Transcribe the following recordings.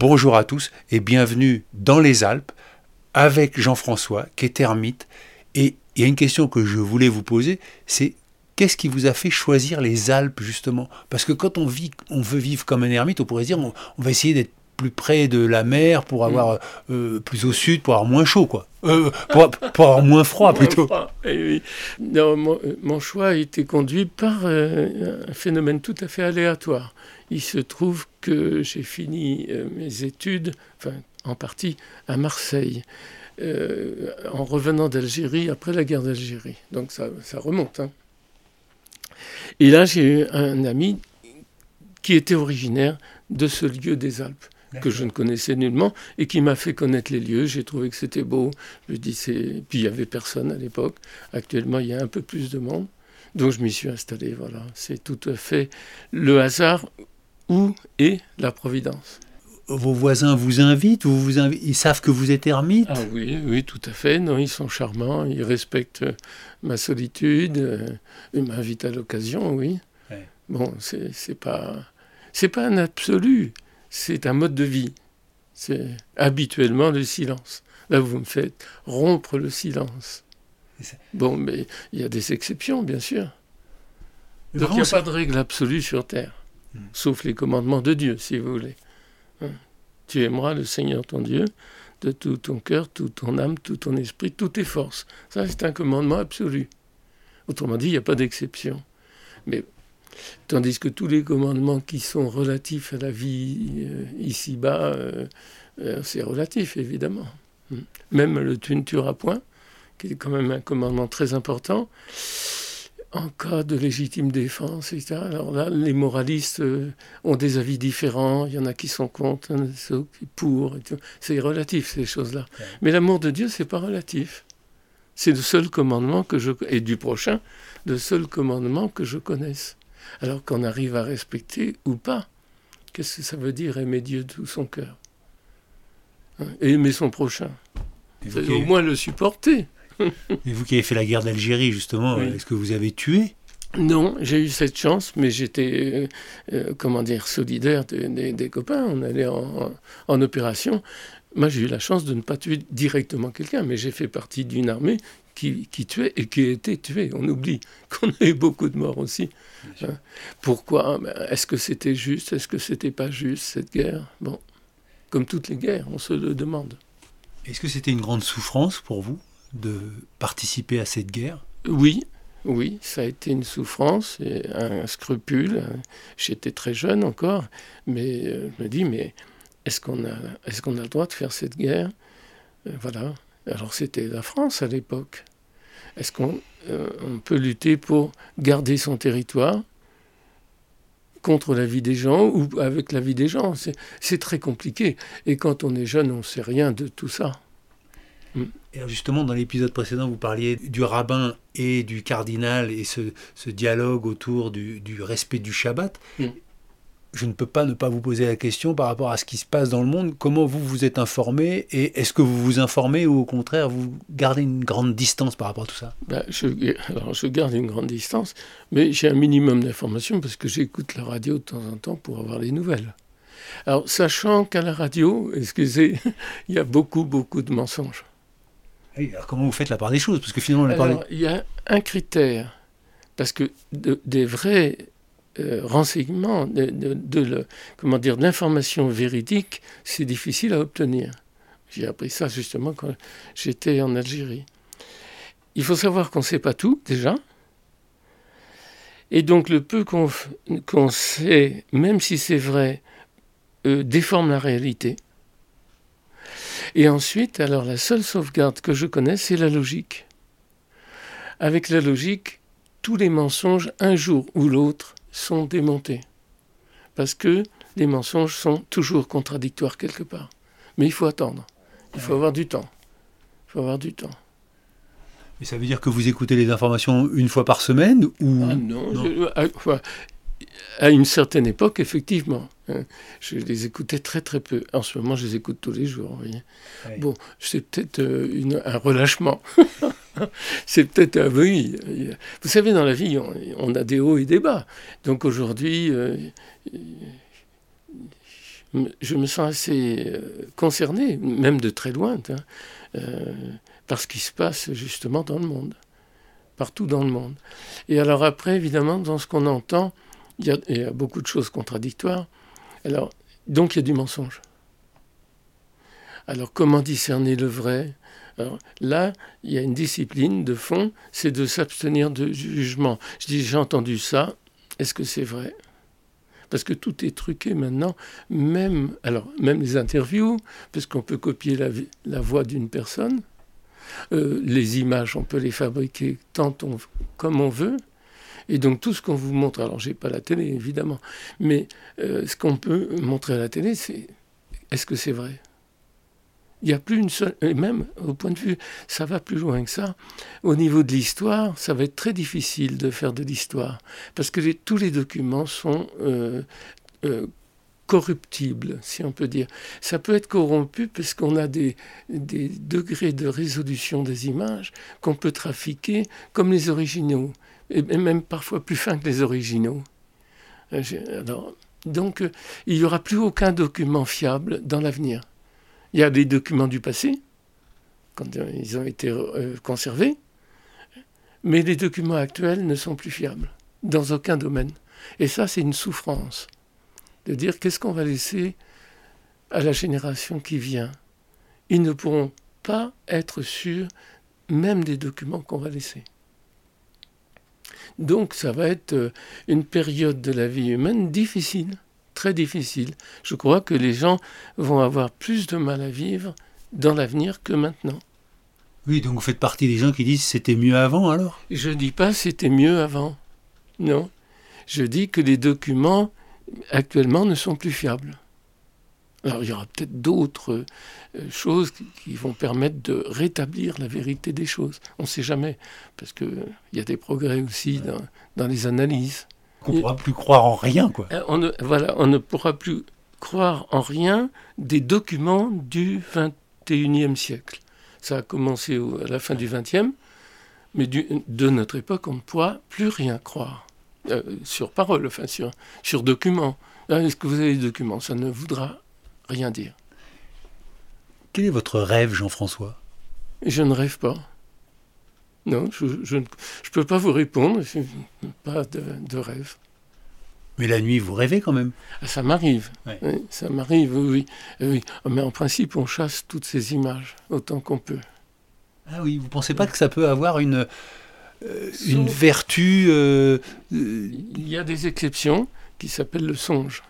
Bonjour à tous et bienvenue dans les Alpes avec Jean-François qui est ermite. Et il y a une question que je voulais vous poser, c'est qu'est-ce qui vous a fait choisir les Alpes justement? Parce que quand on vit, on veut vivre comme un ermite, on pourrait se dire on, on va essayer d'être plus près de la mer pour avoir euh, plus au sud pour avoir moins chaud quoi Euh, pour, pour avoir moins froid plutôt eh oui. Non, mon, mon choix a été conduit par euh, un phénomène tout à fait aléatoire. Il se trouve que j'ai fini euh, mes études, enfin en partie, à Marseille, euh, en revenant d'Algérie après la guerre d'Algérie. Donc ça, ça remonte. hein. Et là, j'ai eu un ami qui était originaire de ce lieu des Alpes que je ne connaissais nullement et qui m'a fait connaître les lieux. J'ai trouvé que c'était beau. Je dis c'est. Puis il y avait personne à l'époque. Actuellement, il y a un peu plus de monde. Donc je m'y suis installé. Voilà, c'est tout à fait le hasard ou et la providence? Vos voisins vous invitent, vous vous invi- ils savent que vous êtes ermite? Ah oui, oui, tout à fait. Non, ils sont charmants. Ils respectent ma solitude. euh, Ils m'invitent à l'occasion, oui. Ouais. Bon, c'est pas c'est pas un absolu. C'est un mode de vie. C'est habituellement le silence. Là, vous me faites rompre le silence. Bon, mais il y a des exceptions, bien sûr. Donc il n'y a pas de règle absolue sur Terre. Sauf les commandements de Dieu, si vous voulez. Hein. Tu aimeras le Seigneur ton Dieu de tout ton cœur, toute ton âme, tout ton esprit, toutes tes forces. Ça, c'est un commandement absolu. Autrement dit, il n'y a pas d'exception. Mais tandis que tous les commandements qui sont relatifs à la vie euh, ici-bas, euh, euh, c'est relatif, évidemment. Hmm. Même le tu ne tueras point, qui est quand même un commandement très important, en cas de légitime défense, etc. Alors là, les moralistes euh, ont des avis différents. Il y en a qui sont contre, il y en a qui sont pour. C'est relatif, ces choses-là. Ouais. Mais l'amour de Dieu, c'est pas relatif. C'est le seul commandement que je et du prochain, le seul commandement que je connaisse. Alors qu'on arrive à respecter ou pas. Qu'est-ce que ça veut dire aimer Dieu de tout son cœur? Hein, Et aimer son prochain. Qui au moins le supporter. Et vous qui avez fait la guerre d'Algérie justement, Oui. est-ce que vous avez tué? Non, j'ai eu cette chance, mais j'étais, euh, euh, comment dire, solidaire des, des- des copains. On allait en, opération. Moi, j'ai eu la chance de ne pas tuer directement quelqu'un, mais j'ai fait partie d'une armée qui, qui tuait et qui été tuée. On oublie qu'on a eu beaucoup de morts aussi. Hein. Pourquoi? Ben, Est-ce que c'était juste? Est-ce que c'était pas juste, cette guerre? Bon, comme toutes les guerres, on se le demande. Est-ce que c'était une grande souffrance pour vous? De participer à cette guerre Oui, oui, ça a été une souffrance, et un scrupule. J'étais très jeune encore, mais euh, je me dis, mais est-ce qu'on a, qu'on a le droit de faire cette guerre? Euh, Voilà. Alors c'était la France à l'époque. Est-ce qu'on euh, peut lutter pour garder son territoire contre la vie des gens ou avec la vie des gens? C'est très compliqué. Et quand on est jeune, on ne sait rien de tout ça. Et justement, dans l'épisode précédent, vous parliez du rabbin et du cardinal et ce, ce dialogue autour du, du respect du Shabbat. Mm. Je ne peux pas ne pas vous poser la question par rapport à ce qui se passe dans le monde. Comment vous vous êtes informé et est-ce que vous vous informez ou au contraire vous gardez une grande distance par rapport à tout ça? Ben, je, alors, je garde une grande distance, mais j'ai un minimum d'informations parce que j'écoute la radio de temps en temps pour avoir les nouvelles. Alors, sachant qu'à la radio, excusez, il y a beaucoup, beaucoup de mensonges. Alors comment vous faites la part des choses? Parce que finalement, il y a un critère, parce que de- des vrais euh, renseignements, de, de- de le- comment dire, de l'information véridique, c'est difficile à obtenir. J'ai appris ça justement quand j'étais en Algérie. Il faut savoir qu'on ne sait pas tout déjà. Et donc le peu qu'on qu'on sait, même si c'est vrai, euh, déforme la réalité. Et ensuite, alors la seule sauvegarde que je connais, c'est la logique. Avec la logique, tous les mensonges, un jour ou l'autre, sont démontés. Parce que les mensonges sont toujours contradictoires quelque part. Mais il faut attendre. Il faut avoir du temps. Il faut avoir du temps. Et ça veut dire que vous écoutez les informations une fois par semaine ou ah non, à, une certaine époque, effectivement. Hein, je les écoutais très très peu. En ce moment, je les écoute tous les jours. Bon, c'est peut-être euh, un relâchement. c'est peut-être un oui. Vous savez, dans la vie, on, a des hauts et des bas. Donc aujourd'hui, euh, je me sens assez euh, concerné, même de très loin, hein, par ce qui se passe justement dans le monde, partout dans le monde. Et alors après, évidemment, dans ce qu'on entend, il y, a, beaucoup de choses contradictoires. Alors, donc il y a du mensonge. Alors comment discerner le vrai? Alors, là, il y a une discipline de fond, c'est de s'abstenir de jugement. Je dis, j'ai entendu ça, est-ce que c'est vrai? Parce que tout est truqué maintenant, même, alors, même les interviews, parce qu'on peut copier la, voix d'une personne, euh, les images, on peut les fabriquer tant on, comme on veut. Et donc tout ce qu'on vous montre, alors j'ai pas la télé évidemment, mais euh, ce qu'on peut montrer à la télé, c'est est-ce que c'est vrai? Il n'y a plus une seule, et même au point de vue, ça va plus loin que ça. Au niveau de l'histoire, ça va être très difficile de faire de l'histoire, parce que tous les documents sont euh, corruptible, si on peut dire. Ça peut être corrompu parce qu'on a des, des, degrés de résolution des images qu'on peut trafiquer comme les originaux, et même parfois plus fins que les originaux. Euh, donc, euh, il n'y aura plus aucun document fiable dans l'avenir. Il y a des documents du passé, quand euh, ils ont été conservés, mais les documents actuels ne sont plus fiables, dans aucun domaine. Et ça, c'est une souffrance de dire qu'est-ce qu'on va laisser à la génération qui vient. Ils ne pourront pas être sûrs même des documents qu'on va laisser. Donc ça va être euh, une période de la vie humaine difficile, très difficile. Je crois que les gens vont avoir plus de mal à vivre dans l'avenir que maintenant. Oui, donc vous faites partie des gens qui disent c'était mieux avant alors? Je ne dis pas c'était mieux avant. Non. Je dis que les documents actuellement ne sont plus fiables. Alors il y aura peut-être d'autres euh, choses qui, vont permettre de rétablir la vérité des choses. On ne sait jamais, parce qu'il y a des progrès aussi dans, les analyses. On ne pourra plus croire en rien, quoi. Euh, on ne, voilà, on ne pourra plus croire en rien des documents du 21e siècle. Ça a commencé à la fin du 20e, mais de notre époque, on ne pourra plus rien croire. Euh, sur parole, enfin sur, sur document. Est-ce que vous avez des documents? Ça ne voudra rien dire. Quel est votre rêve, Jean-François? Je ne rêve pas. Non, je ne je, je peux pas vous répondre. Je pas de, de, rêve. Mais la nuit, vous rêvez quand même? Ah, Ça m'arrive. ça m'arrive, oui, oui. Mais en principe, on chasse toutes ces images autant qu'on peut. Ah oui, vous pensez pas que ça peut avoir une euh, une vertu. Euh, il y a des exceptions qui s'appellent le songe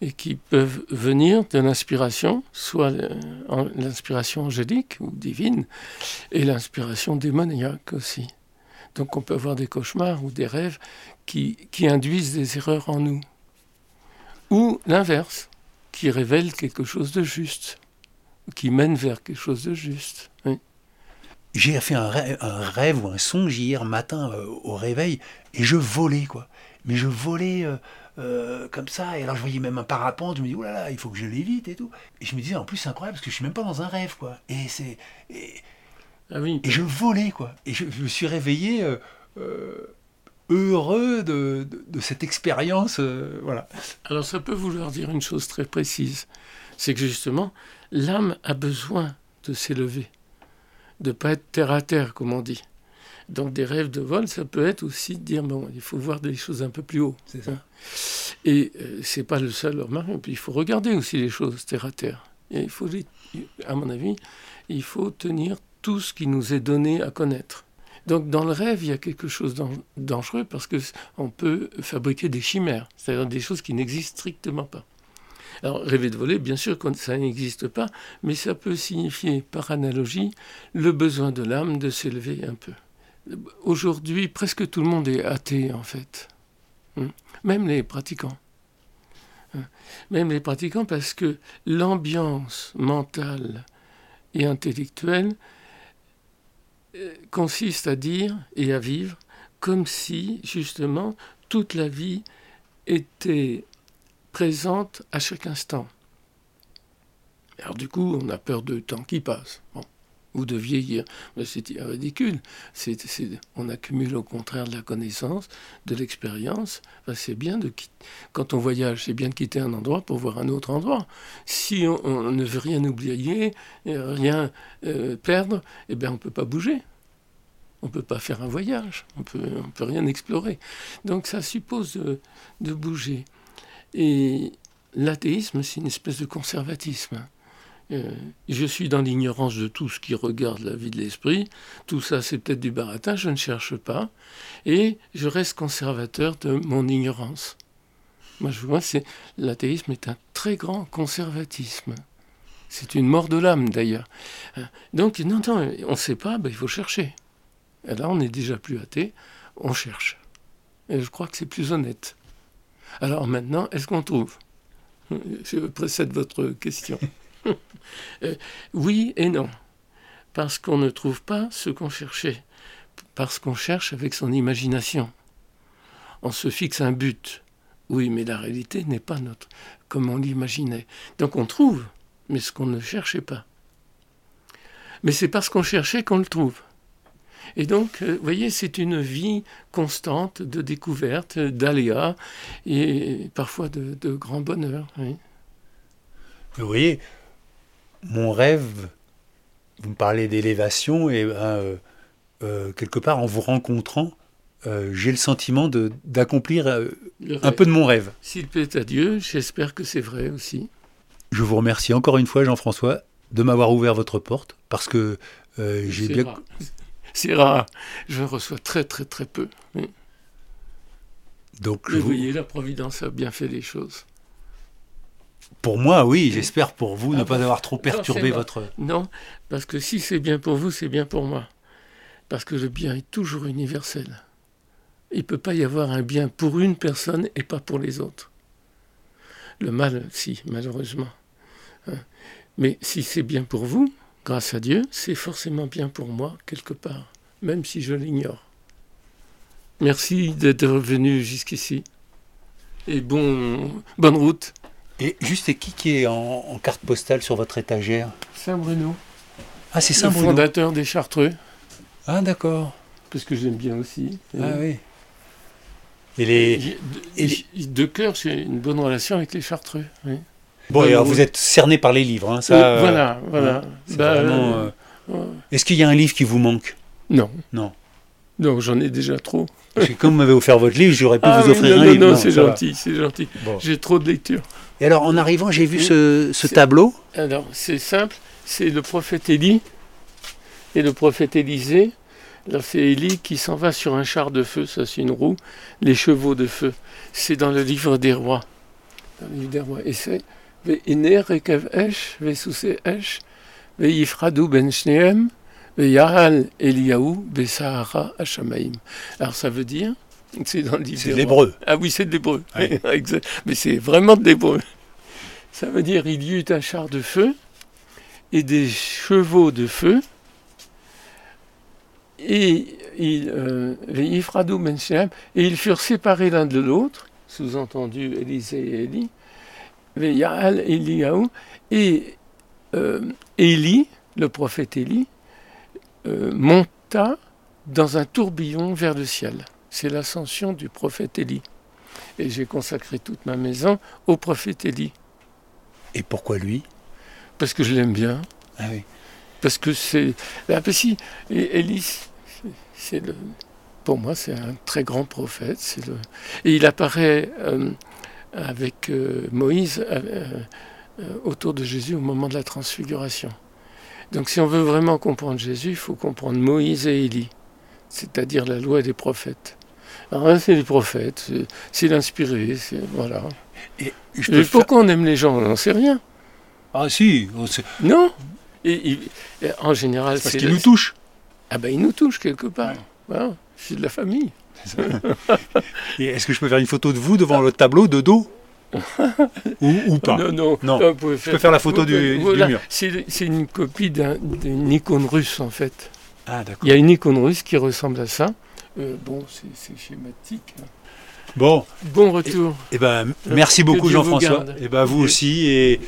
et qui peuvent venir de l'inspiration, soit l'inspiration angélique ou divine, et l'inspiration démoniaque aussi. Donc on peut avoir des cauchemars ou des rêves qui, qui induisent des erreurs en nous. Ou l'inverse, qui révèle quelque chose de juste, qui mène vers quelque chose de juste j'ai fait un rêve, ou un songe hier matin euh, au réveil et je volais quoi. Mais je volais euh, euh, comme ça et alors je voyais même un parapente. Je me dis oh là là, il faut que je l'évite et tout. Et je me disais en plus c'est incroyable parce que je suis même pas dans un rêve quoi. Et c'est et, ah oui. et je volais quoi. Et je, me suis réveillé heureux de, de, cette expérience voilà. Alors ça peut vouloir dire une chose très précise, c'est que justement l'âme a besoin de s'élever de pas être terre à terre, comme on dit. Donc des rêves de vol, ça peut être aussi de dire bon, il faut voir des choses un peu plus haut. C'est ça. Hein. Et euh, c'est pas le seul remarque. Puis il faut regarder aussi les choses terre à terre. Et il faut, à mon avis, il faut tenir tout ce qui nous est donné à connaître. Donc dans le rêve, il y a quelque chose de dangereux parce que on peut fabriquer des chimères, c'est-à-dire des choses qui n'existent strictement pas. Alors, rêver de voler, bien sûr, ça n'existe pas, mais ça peut signifier, par analogie, le besoin de l'âme de s'élever un peu. Aujourd'hui, presque tout le monde est athée, en fait. Hmm. Même les pratiquants. Hein. Même les pratiquants, parce que l'ambiance mentale et intellectuelle euh, consiste à dire et à vivre comme si, justement, toute la vie était présente à chaque instant. Alors du coup, on a peur de temps qui passe. Ou de vieillir. C'est ridicule. on accumule au contraire de la connaissance, de l'expérience. c'est bien de quand on voyage, c'est bien de quitter un endroit pour voir un autre endroit. Si on, ne veut rien oublier, rien euh, perdre, eh bien on peut pas bouger. On peut pas faire un voyage, on peut, ne peut rien explorer. Donc ça suppose de bouger. Et l'athéisme, c'est une espèce de conservatisme. Euh, je suis dans l'ignorance de tout ce qui regarde la vie de l'esprit. Tout ça, c'est peut-être du baratin, je ne cherche pas. Et je reste conservateur de mon ignorance. Moi, je vois, c'est l'athéisme est un très grand conservatisme. C'est une mort de l'âme, d'ailleurs. Euh, donc, non, non, on ne sait pas, ben, il faut chercher. Et là, on n'est déjà plus athée, on cherche. Et je crois que c'est plus honnête. Alors maintenant, est-ce qu'on trouve? Je précède votre question. Euh, oui et non. Parce qu'on ne trouve pas ce qu'on cherchait. Parce qu'on cherche avec son imagination. On se fixe un but. Oui, mais la réalité n'est pas notre, comme on l'imaginait. Donc on trouve, mais ce qu'on ne cherchait pas. Mais c'est parce qu'on cherchait qu'on le trouve. Et donc, euh, vous voyez, c'est une vie constante de découverte, d'aléas et parfois de, de grand bonheur. Vous voyez, mon rêve, vous me parlez d'élévation, et ben, euh, euh, quelque part, en vous rencontrant, euh, j'ai le sentiment d'accomplir un peu de mon rêve. S'il plaît à Dieu, j'espère que c'est vrai aussi. Je vous remercie encore une fois, Jean-François, de m'avoir ouvert votre porte, parce que j'ai bien... C'est rare. Je reçois très très très peu. Donc, vous voyez, la Providence a bien fait les choses. Pour moi, oui, j'espère pour vous ne ah pas avoir trop perturbé votre... Non, parce que si c'est bien pour vous, c'est bien pour moi. Parce que le bien est toujours universel. Il ne peut pas y avoir un bien pour une personne et pas pour les autres. Le mal, si, malheureusement. Hein. Mais si c'est bien pour vous, grâce à Dieu, c'est forcément bien pour moi, quelque part, même si je l'ignore. Merci d'être revenu jusqu'ici. Et bon, bonne route. Et juste, et qui qui est en, carte postale sur votre étagère Saint-Bruno. Ah, c'est Saint-Bruno. Le fondateur des Chartreux. Ah, d'accord. Parce que j'aime bien aussi. Ah oui. Et les... De, cœur, j'ai une bonne relation avec les Chartreux. Bon, alors vous êtes cerné par les livres, hein, ça. voilà, voilà. Bah, euh, euh, Est-ce qu'il y a un livre qui vous manque? Non. Non. Non, j'en ai déjà trop. Parce que comme vous m'avez offert votre livre, j'aurais pu ah vous offrir un livre. Non, non, c'est gentil, c'est gentil. J'ai trop de lectures. Et alors, en arrivant, j'ai vu ce, tableau. Alors, c'est simple, c'est le prophète Élie et le prophète Élisée. Là, c'est Élie qui s'en va sur un char de feu, ça c'est une roue, les chevaux de feu. C'est dans le livre des rois. Dans le livre des rois. Et c'est ben shneem, Eliaou Besahara Hashamaim. Alors ça veut dire, c'est dans le l'hébreu. Ah oui, c'est de l'hébreu. Mais c'est vraiment de l'hébreu. Ça veut dire il y eut un char de feu et des chevaux de feu. Et ils, euh, ben et ils furent séparés l'un de l'autre, sous-entendu Élisée et Élie, Eliaou, et euh, Élie, le prophète Élie, euh, monta dans un tourbillon vers le ciel. C'est l'ascension du prophète Élie. Et j'ai consacré toute ma maison au prophète Élie. Et pourquoi lui? Parce que je l'aime bien. Ah oui. Parce que c'est. Ah, si, Élie, c'est le. Pour moi, c'est un très grand prophète. Le... Et il apparaît euh, avec euh, Moïse autour de Jésus au moment de la transfiguration. Donc si on veut vraiment comprendre Jésus, il faut comprendre Moïse et Élie, c'est-à-dire la loi des prophètes. Alors c'est les prophètes, c'est l'inspiré, voilà. Et, pourquoi on aime les gens On n'en sait rien. Ah si, Non. Et, en général, c'est parce qu'ils nous touchent. Ah ben ils nous touchent quelque part. Voilà. C'est de la famille. Est-ce que je peux faire une photo de vous devant le tableau de dos? Ou, ou pas? Non, non, Non. vous Je peux faire la photo du, du Voilà, mur. C'est une copie d'un- d'une icône russe en fait. Ah, d'accord. Il y a une icône russe qui ressemble à ça. Euh, bon, c'est schématique. Bon, Bon retour. eh ben, merci Que beaucoup Jean-François. Et ben, vous aussi, et,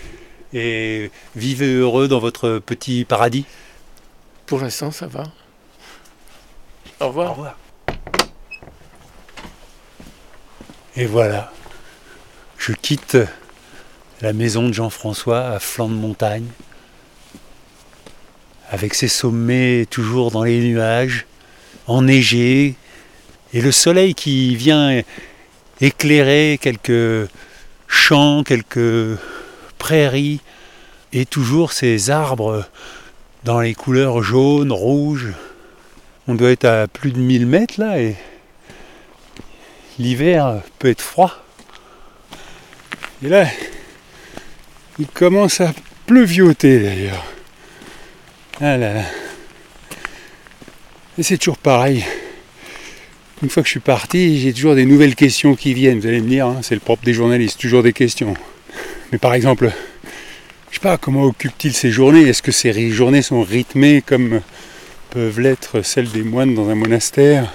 et vivez heureux dans votre petit paradis. Pour l'instant, ça va. Au revoir. Au revoir. Et voilà, je quitte la maison de Jean-François à flanc de montagne, avec ses sommets toujours dans les nuages, enneigés, et le soleil qui vient éclairer quelques champs, quelques prairies, et toujours ces arbres dans les couleurs jaunes, rouges. On doit être à plus de 1000 mètres là et l'hiver peut être froid. Et là, il commence à pleuvioter d'ailleurs. Ah. Et c'est toujours pareil. Une fois que je suis parti, j'ai toujours des nouvelles questions qui viennent. Vous allez me dire, hein, c'est le propre des journalistes, toujours des questions. Mais par exemple, je sais pas, comment occupent-ils ces journées? Est-ce que ri- journées sont rythmées comme peuvent l'être celles des moines dans un monastère?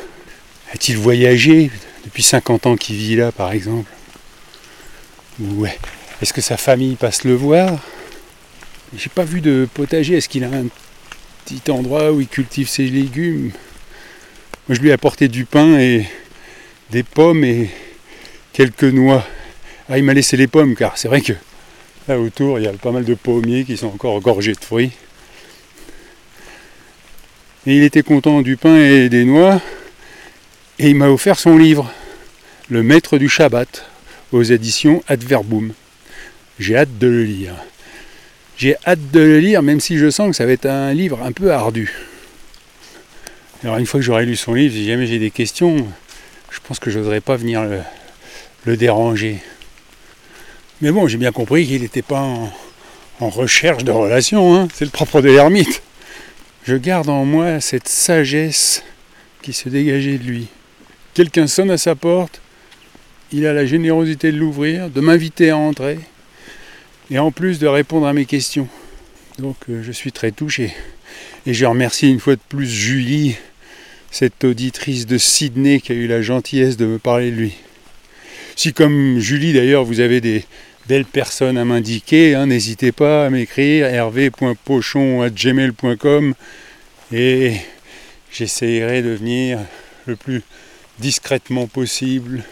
A-t-il voyagé depuis 50 ans qu'il vit là, par exemple? Ou ouais, est-ce que sa famille passe le voir? J'ai pas vu de potager. Est-ce qu'il a un petit endroit où il cultive ses légumes Moi, je lui ai apporté du pain et des pommes et quelques noix. Ah, il m'a laissé les pommes, car c'est vrai que là autour, il y a pas mal de pommiers qui sont encore gorgés de fruits. Et il était content du pain et des noix. Et il m'a offert son livre, Le Maître du Shabbat, aux éditions Adverbum. J'ai hâte de le lire. J'ai hâte de le lire, même si je sens que ça va être un livre un peu ardu. Alors une fois que j'aurai lu son livre, si jamais j'ai des questions, je pense que je n'oserais pas venir le, déranger. Mais bon, j'ai bien compris qu'il n'était pas en, en recherche de relations, hein. c'est le propre de l'ermite. Je garde en moi cette sagesse qui se dégageait de lui. Quelqu'un sonne à sa porte, il a la générosité de l'ouvrir, de m'inviter à entrer, et en plus de répondre à mes questions. Donc euh, je suis très touché. Et je remercie une fois de plus Julie, cette auditrice de Sydney qui a eu la gentillesse de me parler de lui. Si comme Julie d'ailleurs vous avez des belles personnes à m'indiquer, hein, n'hésitez pas à m'écrire hervé.pochon.gmail.com et j'essayerai de venir le plus discrètement possible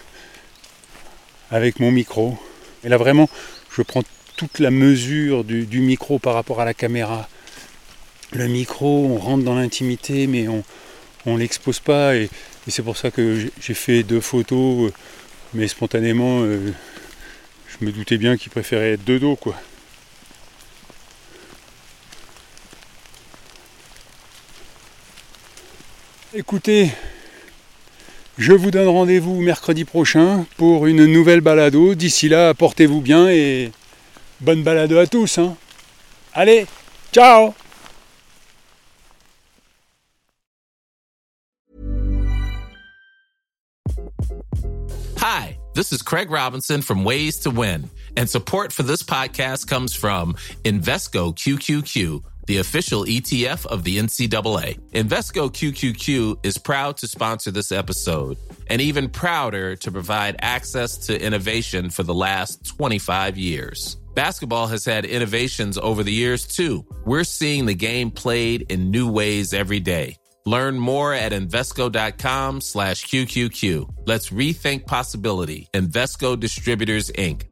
avec mon micro. Et là vraiment, je prends toute la mesure du, micro par rapport à la caméra. Le micro, on rentre dans l'intimité, mais on on l'expose pas. Et, c'est pour ça que j'ai- j'ai fait deux photos, euh, mais spontanément, euh, je me doutais bien qu'il préférait être de dos, quoi. Écoutez, je vous donne rendez-vous mercredi prochain pour une nouvelle balado. D'ici là, portez-vous bien et bonne balado à tous. hein. Allez, ciao Hi, this is Craig Robinson from Ways to Win, and support for this podcast comes from Invesco QQQ, the official ETF of the NCAA. Invesco QQQ is proud to sponsor this episode and even prouder to provide access to innovation for the last 25 years. Basketball has had innovations over the years too. We're seeing the game played in new ways every day. Learn more at Invesco.com slash QQQ. Let's rethink possibility. Invesco Distributors, Inc.